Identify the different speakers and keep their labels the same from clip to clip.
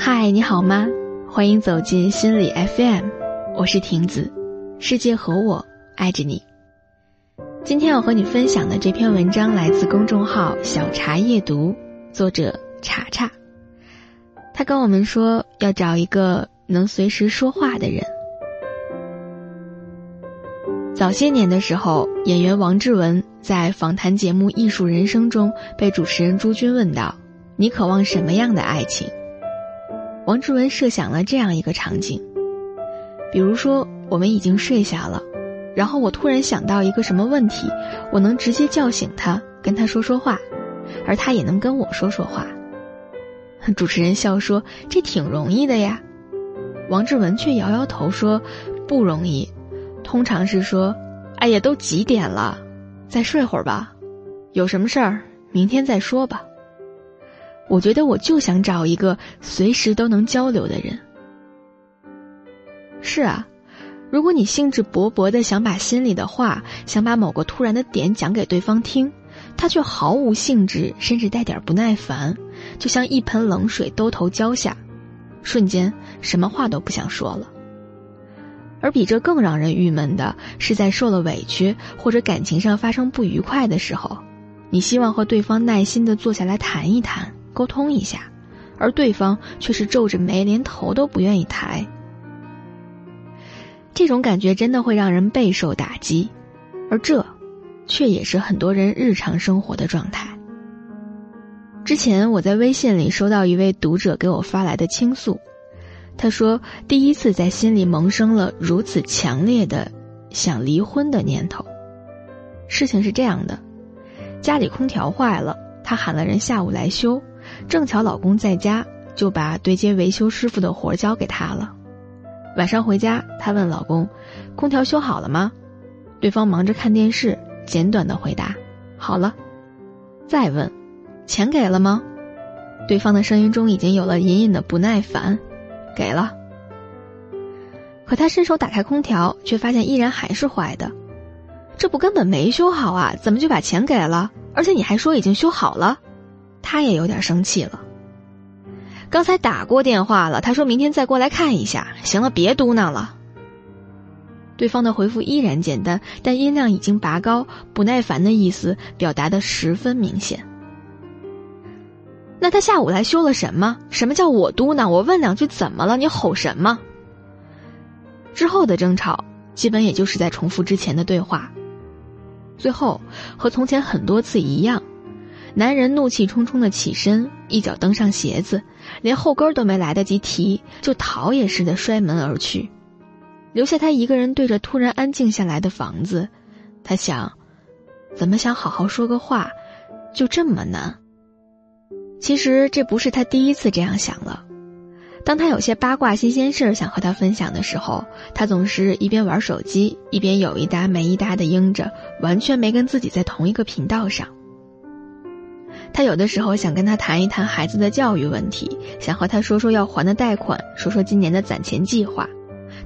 Speaker 1: 嗨，你好吗？欢迎走进心理 FM，我是婷子，世界和我爱着你。今天要和你分享的这篇文章来自公众号“小茶夜读”，作者茶茶。他跟我们说要找一个能随时说话的人。早些年的时候，演员王志文在访谈节目《艺术人生》中被主持人朱军问道：“你渴望什么样的爱情？”王志文设想了这样一个场景，比如说我们已经睡下了，然后我突然想到一个什么问题，我能直接叫醒他，跟他说说话，而他也能跟我说说话。主持人笑说：“这挺容易的呀。”王志文却摇摇头说：“不容易，通常是说，哎呀，都几点了，再睡会儿吧，有什么事儿明天再说吧。”我觉得我就想找一个随时都能交流的人。是啊，如果你兴致勃勃的想把心里的话，想把某个突然的点讲给对方听，他却毫无兴致，甚至带点不耐烦，就像一盆冷水兜头浇下，瞬间什么话都不想说了。而比这更让人郁闷的是，在受了委屈或者感情上发生不愉快的时候，你希望和对方耐心的坐下来谈一谈。沟通一下，而对方却是皱着眉，连头都不愿意抬。这种感觉真的会让人备受打击，而这，却也是很多人日常生活的状态。之前我在微信里收到一位读者给我发来的倾诉，他说第一次在心里萌生了如此强烈的想离婚的念头。事情是这样的，家里空调坏了，他喊了人下午来修。正巧老公在家，就把对接维修师傅的活交给他了。晚上回家，她问老公：“空调修好了吗？”对方忙着看电视，简短的回答：“好了。”再问：“钱给了吗？”对方的声音中已经有了隐隐的不耐烦：“给了。”可他伸手打开空调，却发现依然还是坏的。这不根本没修好啊？怎么就把钱给了？而且你还说已经修好了？他也有点生气了。刚才打过电话了，他说明天再过来看一下。行了，别嘟囔了。对方的回复依然简单，但音量已经拔高，不耐烦的意思表达的十分明显。那他下午来修了什么？什么叫我嘟囔？我问两句怎么了？你吼什么？之后的争吵基本也就是在重复之前的对话，最后和从前很多次一样。男人怒气冲冲的起身，一脚蹬上鞋子，连后跟都没来得及提，就逃也似的摔门而去，留下他一个人对着突然安静下来的房子。他想，怎么想好好说个话，就这么难？其实这不是他第一次这样想了。当他有些八卦新鲜事儿想和他分享的时候，他总是一边玩手机，一边有一搭没一搭的应着，完全没跟自己在同一个频道上。他有的时候想跟他谈一谈孩子的教育问题，想和他说说要还的贷款，说说今年的攒钱计划，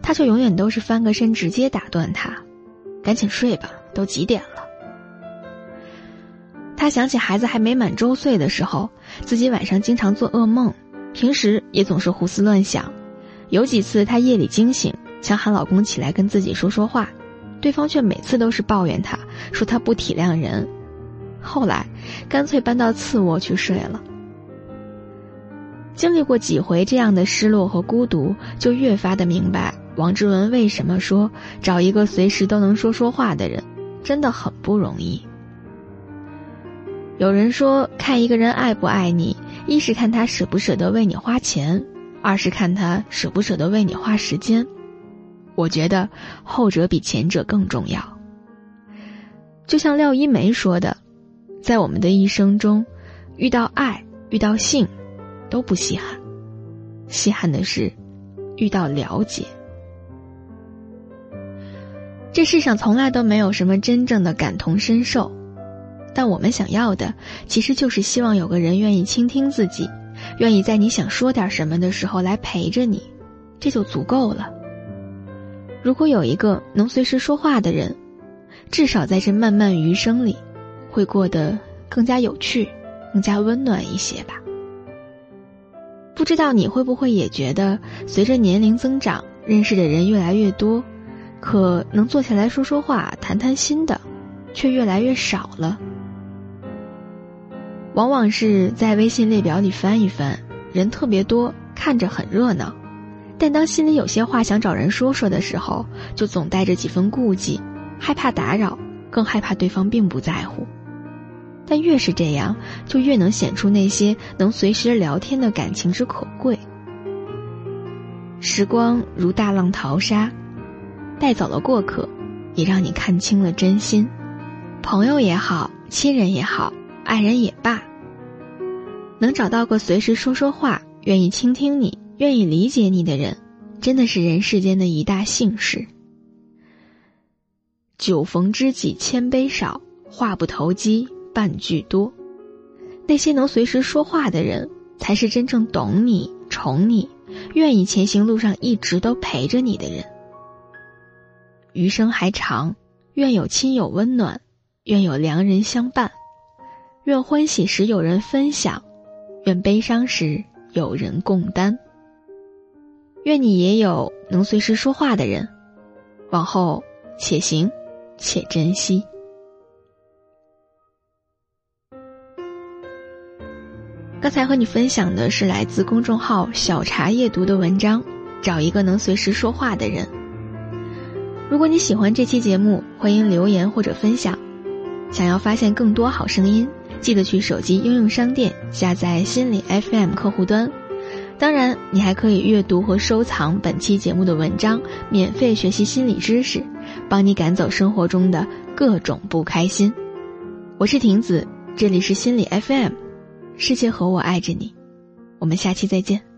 Speaker 1: 他却永远都是翻个身直接打断他：“赶紧睡吧，都几点了。”他想起孩子还没满周岁的时候，自己晚上经常做噩梦，平时也总是胡思乱想。有几次他夜里惊醒，想喊老公起来跟自己说说话，对方却每次都是抱怨他，说他不体谅人。后来，干脆搬到次卧去睡了。经历过几回这样的失落和孤独，就越发的明白王志文为什么说找一个随时都能说说话的人，真的很不容易。有人说，看一个人爱不爱你，一是看他舍不舍得为你花钱，二是看他舍不舍得为你花时间。我觉得后者比前者更重要。就像廖一梅说的。在我们的一生中，遇到爱、遇到性，都不稀罕，稀罕的是遇到了解。这世上从来都没有什么真正的感同身受，但我们想要的，其实就是希望有个人愿意倾听自己，愿意在你想说点什么的时候来陪着你，这就足够了。如果有一个能随时说话的人，至少在这漫漫余生里。会过得更加有趣，更加温暖一些吧。不知道你会不会也觉得，随着年龄增长，认识的人越来越多，可能坐下来说说话、谈谈心的，却越来越少了。往往是在微信列表里翻一翻，人特别多，看着很热闹，但当心里有些话想找人说说的时候，就总带着几分顾忌，害怕打扰，更害怕对方并不在乎。但越是这样，就越能显出那些能随时聊天的感情之可贵。时光如大浪淘沙，带走了过客，也让你看清了真心。朋友也好，亲人也好，爱人也罢，能找到个随时说说话、愿意倾听你、愿意理解你的人，真的是人世间的一大幸事。酒逢知己千杯少，话不投机。半句多，那些能随时说话的人，才是真正懂你、宠你、愿意前行路上一直都陪着你的人。余生还长，愿有亲友温暖，愿有良人相伴，愿欢喜时有人分享，愿悲伤时有人共担。愿你也有能随时说话的人，往后且行且珍惜。才和你分享的是来自公众号“小茶夜读”的文章，找一个能随时说话的人。如果你喜欢这期节目，欢迎留言或者分享。想要发现更多好声音，记得去手机应用商店下载心理 FM 客户端。当然，你还可以阅读和收藏本期节目的文章，免费学习心理知识，帮你赶走生活中的各种不开心。我是婷子，这里是心理 FM。世界和我爱着你，我们下期再见。